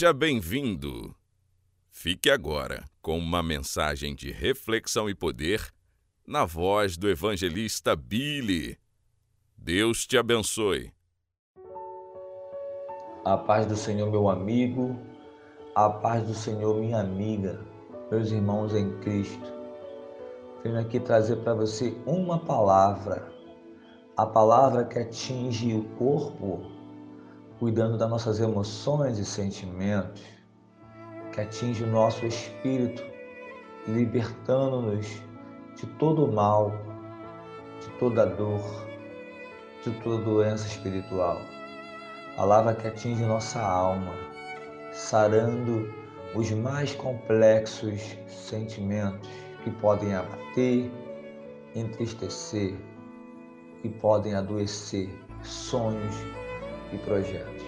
Seja bem-vindo. Fique agora com uma mensagem de reflexão e poder na voz do evangelista Billy. Deus te abençoe. A paz do Senhor, meu amigo, a paz do Senhor, minha amiga, meus irmãos em Cristo. Venho aqui trazer para você uma palavra, a palavra que atinge o corpo cuidando das nossas emoções e sentimentos, que atinge o nosso espírito, libertando-nos de todo o mal, de toda dor, de toda doença espiritual. Palavra que atinge nossa alma, sarando os mais complexos sentimentos que podem abater, entristecer, que podem adoecer sonhos e projetos.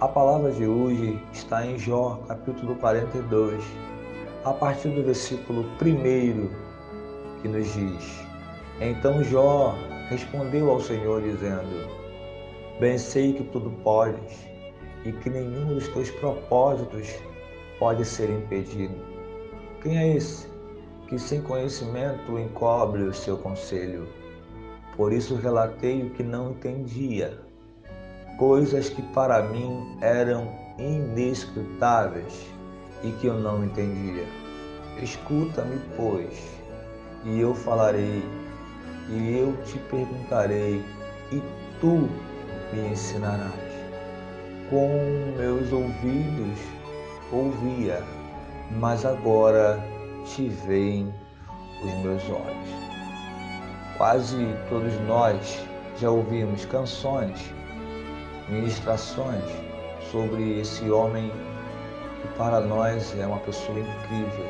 A palavra de hoje está em Jó, capítulo 42, a partir do versículo 1, que nos diz: Então Jó respondeu ao Senhor, dizendo: Bem sei que tudo podes e que nenhum dos teus propósitos pode ser impedido. Quem é esse que sem conhecimento encobre o seu conselho? Por isso relatei o que não entendia coisas que para mim eram inescrutáveis e que eu não entendia. Escuta-me, pois, e eu falarei, e eu te perguntarei, e tu me ensinarás. Com meus ouvidos ouvia, mas agora te veem os meus olhos. Quase todos nós já ouvimos canções ministrações sobre esse homem que para nós é uma pessoa incrível,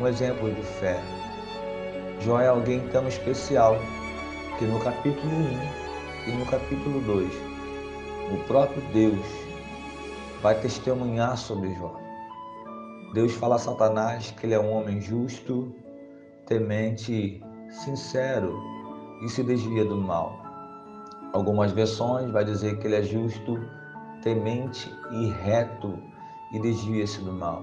um exemplo de fé. Jó é alguém tão especial que no capítulo 1 e no capítulo 2, o próprio Deus vai testemunhar sobre Jó. Deus fala a Satanás que ele é um homem justo, temente, sincero e se desvia do mal. Algumas versões vai dizer que ele é justo, temente e reto e desvia-se do mal.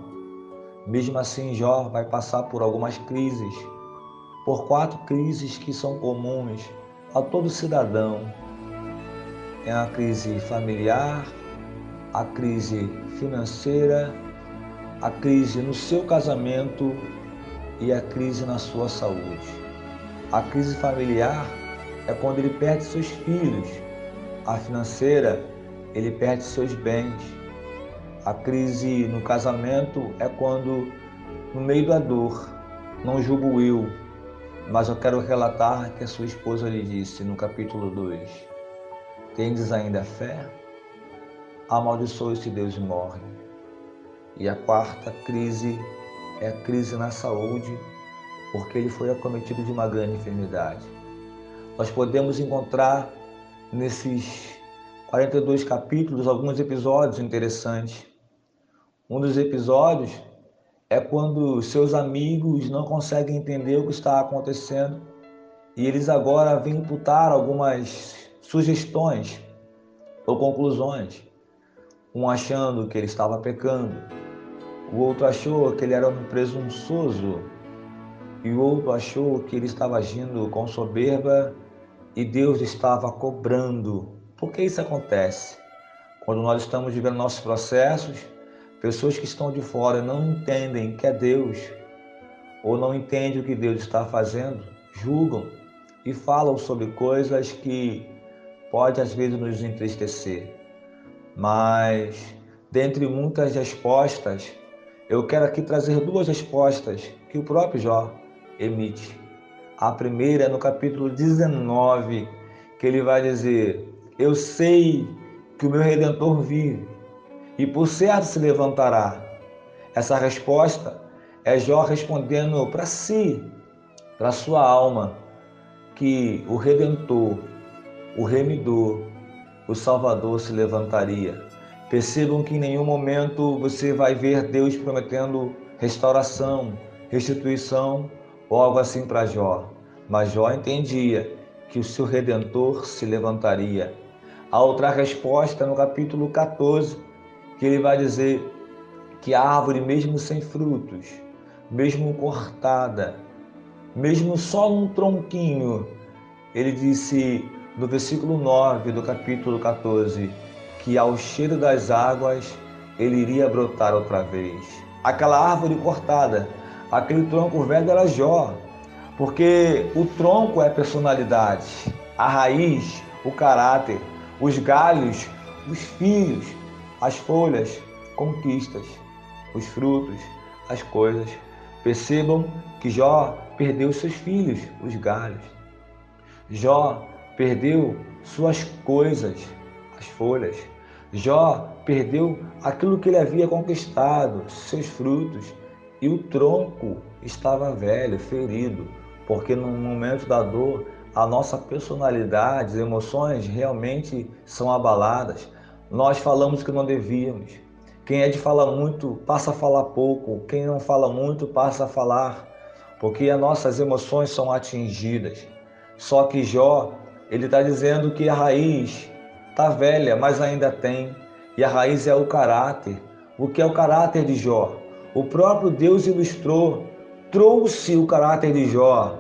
Mesmo assim, Jó vai passar por algumas crises, por quatro crises que são comuns a todo cidadão. É a crise familiar, a crise financeira, a crise no seu casamento e a crise na sua saúde. A crise familiar é quando ele perde seus filhos. A financeira, ele perde seus bens. A crise no casamento é quando, no meio da dor, não julgo eu, mas eu quero relatar que a sua esposa lhe disse no capítulo 2: Tendes ainda fé? Amaldiçoe-se Deus e morre. E a quarta crise é a crise na saúde, porque ele foi acometido de uma grande enfermidade. Nós podemos encontrar nesses 42 capítulos alguns episódios interessantes. Um dos episódios é quando seus amigos não conseguem entender o que está acontecendo e eles agora vêm imputar algumas sugestões ou conclusões. Um achando que ele estava pecando, o outro achou que ele era um presunçoso e o outro achou que ele estava agindo com soberba e Deus estava cobrando. Por que isso acontece? Quando nós estamos vivendo nossos processos, pessoas que estão de fora não entendem que é Deus ou não entendem o que Deus está fazendo, julgam e falam sobre coisas que pode às vezes nos entristecer. Mas dentre muitas respostas, eu quero aqui trazer duas respostas que o próprio Jó emite. A primeira é no capítulo 19, que ele vai dizer: Eu sei que o meu redentor vive e por certo se levantará. Essa resposta é Jó respondendo para si, para sua alma, que o redentor, o remidor, o salvador se levantaria. Percebam que em nenhum momento você vai ver Deus prometendo restauração, restituição ou algo assim para Jó. Mas Jó entendia que o seu redentor se levantaria. A outra resposta no capítulo 14, que ele vai dizer que a árvore, mesmo sem frutos, mesmo cortada, mesmo só um tronquinho, ele disse no versículo 9 do capítulo 14 que ao cheiro das águas ele iria brotar outra vez. Aquela árvore cortada, aquele tronco velho era Jó, porque o tronco é personalidade, a raiz, o caráter, os galhos, os fios, as folhas, conquistas, os frutos, as coisas. Percebam que Jó perdeu seus filhos, os galhos. Jó perdeu suas coisas, as folhas. Jó perdeu aquilo que ele havia conquistado, seus frutos, e o tronco estava velho, ferido, porque no momento da dor a nossa personalidade, as emoções realmente são abaladas. Nós falamos que não devíamos. Quem é de falar muito passa a falar pouco. Quem não fala muito passa a falar, porque as nossas emoções são atingidas. Só que Jó, ele está dizendo que a raiz está velha, mas ainda tem. E a raiz é o caráter. O que é o caráter de Jó? O próprio Deus ilustrou, trouxe o caráter de Jó,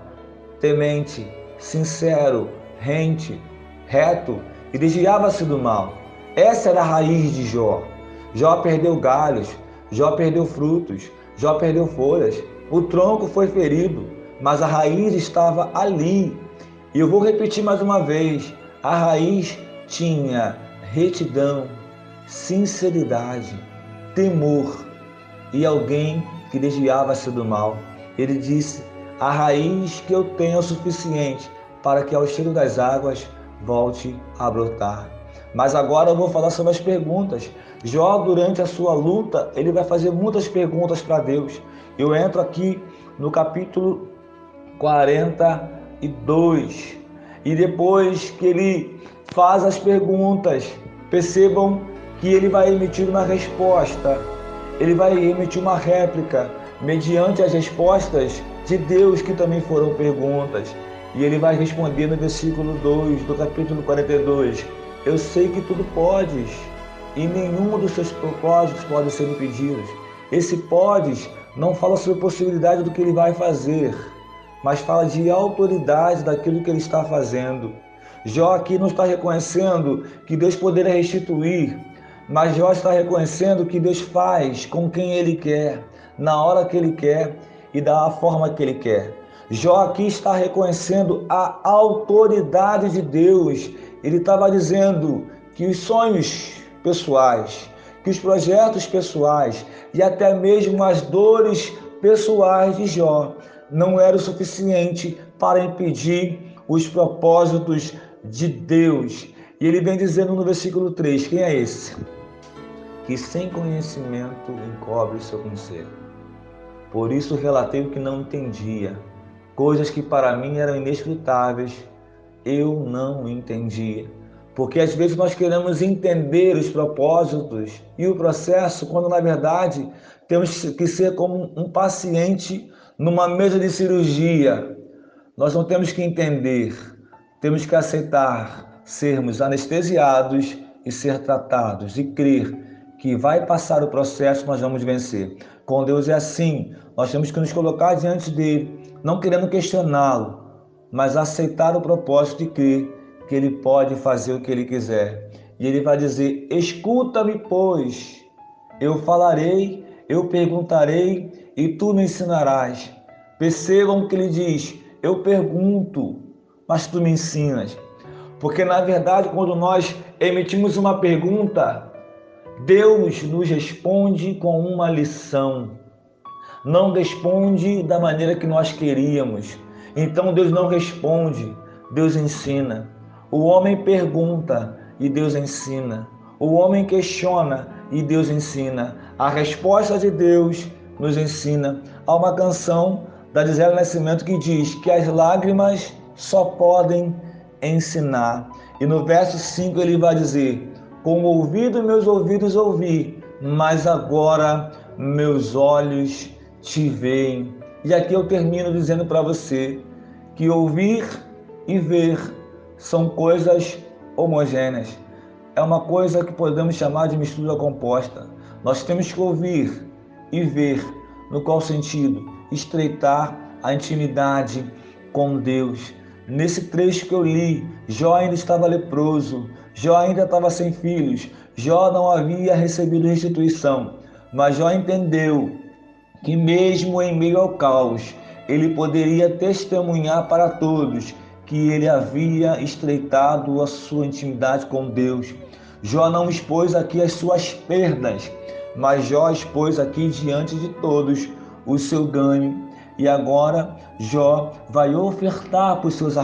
temente, sincero, rente, reto e desviava-se do mal. Essa era a raiz de Jó. Jó perdeu galhos, Jó perdeu frutos, Jó perdeu folhas. O tronco foi ferido, mas a raiz estava ali. E eu vou repetir mais uma vez: a raiz tinha retidão, sinceridade, temor e alguém que desviava-se do mal. Ele disse: a raiz que eu tenho é o suficiente para que ao cheiro das águas volte a brotar. Mas agora eu vou falar sobre as perguntas. Jó, durante a sua luta, ele vai fazer muitas perguntas para Deus. Eu entro aqui no capítulo 42. E depois que ele faz as perguntas, percebam que ele vai emitir uma resposta. Ele vai emitir uma réplica mediante as respostas de Deus que também foram perguntas. E ele vai responder no versículo 2 do capítulo 42: Eu sei que tudo podes, e nenhum dos seus propósitos pode ser impedidos. Esse podes não fala sobre possibilidade do que ele vai fazer, mas fala de autoridade daquilo que ele está fazendo. Jó aqui não está reconhecendo que Deus poderia restituir, mas Jó está reconhecendo que Deus faz com quem ele quer, na hora que ele quer e da forma que ele quer. Jó aqui está reconhecendo a autoridade de Deus. Ele estava dizendo que os sonhos pessoais, que os projetos pessoais e até mesmo as dores pessoais de Jó não eram suficiente para impedir os propósitos de Deus. E ele vem dizendo no versículo 3: quem é esse? Que sem conhecimento encobre o seu conselho por isso relatei o que não entendia. Coisas que para mim eram inescrutáveis, eu não entendia. Porque às vezes nós queremos entender os propósitos e o processo, quando na verdade temos que ser como um paciente numa mesa de cirurgia. Nós não temos que entender, temos que aceitar sermos anestesiados e ser tratados e crer que vai passar o processo, nós vamos vencer. Com Deus é assim, nós temos que nos colocar diante dele, não querendo questioná-lo, mas aceitar o propósito de crer que ele pode fazer o que ele quiser. E ele vai dizer: Escuta-me, pois, eu falarei, eu perguntarei e tu me ensinarás. Percebam que ele diz: Eu pergunto, mas tu me ensinas. Porque na verdade, quando nós emitimos uma pergunta, Deus nos responde com uma lição. Não responde da maneira que nós queríamos. Então Deus não responde, Deus ensina. O homem pergunta e Deus ensina. O homem questiona e Deus ensina. A resposta de Deus nos ensina. Há uma canção da Gisele Nascimento que diz que as lágrimas só podem ensinar. E no verso 5 ele vai dizer: com o ouvido meus ouvidos ouvi, mas agora meus olhos te veem. E aqui eu termino dizendo para você que ouvir e ver são coisas homogêneas. é uma coisa que podemos chamar de mistura composta. Nós temos que ouvir e ver no qual sentido estreitar a intimidade com Deus. Nesse trecho que eu li, Jó ainda estava leproso, Jó ainda estava sem filhos, Jó não havia recebido restituição, mas Jó entendeu que, mesmo em meio ao caos, ele poderia testemunhar para todos que ele havia estreitado a sua intimidade com Deus. Jó não expôs aqui as suas perdas, mas Jó expôs aqui diante de todos o seu ganho. E agora Jó vai ofertar seus,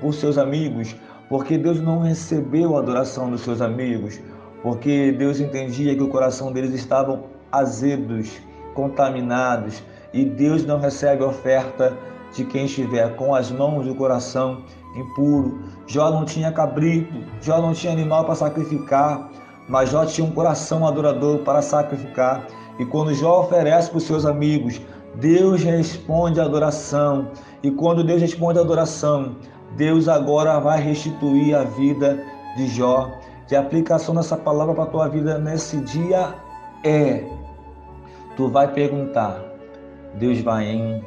por seus amigos, porque Deus não recebeu a adoração dos seus amigos, porque Deus entendia que o coração deles estavam azedos, contaminados, e Deus não recebe a oferta de quem estiver com as mãos e o coração impuro. Jó não tinha cabrito, Jó não tinha animal para sacrificar, mas Jó tinha um coração adorador para sacrificar. E quando Jó oferece para os seus amigos, Deus responde a adoração. E quando Deus responde a adoração, Deus agora vai restituir a vida de Jó. E a aplicação dessa palavra para a tua vida nesse dia é: tu vai perguntar, Deus vai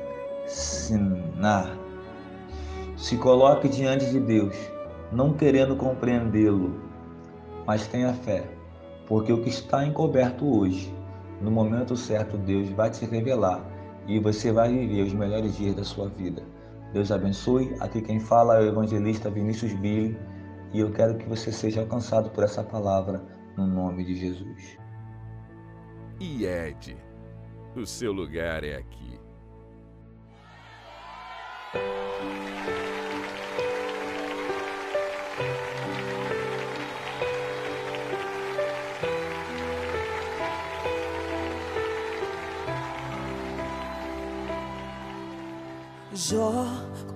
ensinar. Se coloque diante de Deus, não querendo compreendê-lo, mas tenha fé, porque o que está encoberto hoje, no momento certo, Deus vai te revelar e você vai viver os melhores dias da sua vida. Deus abençoe. Aqui quem fala é o evangelista Vinícius Billy e eu quero que você seja alcançado por essa palavra no nome de Jesus. E Ed, o seu lugar é aqui. Jó,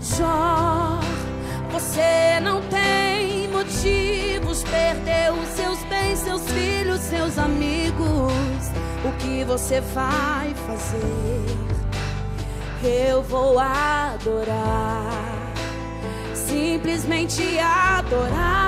Jó, você não tem motivos, perdeu seus bens, seus filhos, seus amigos. O que você vai fazer? Eu vou adorar, simplesmente adorar.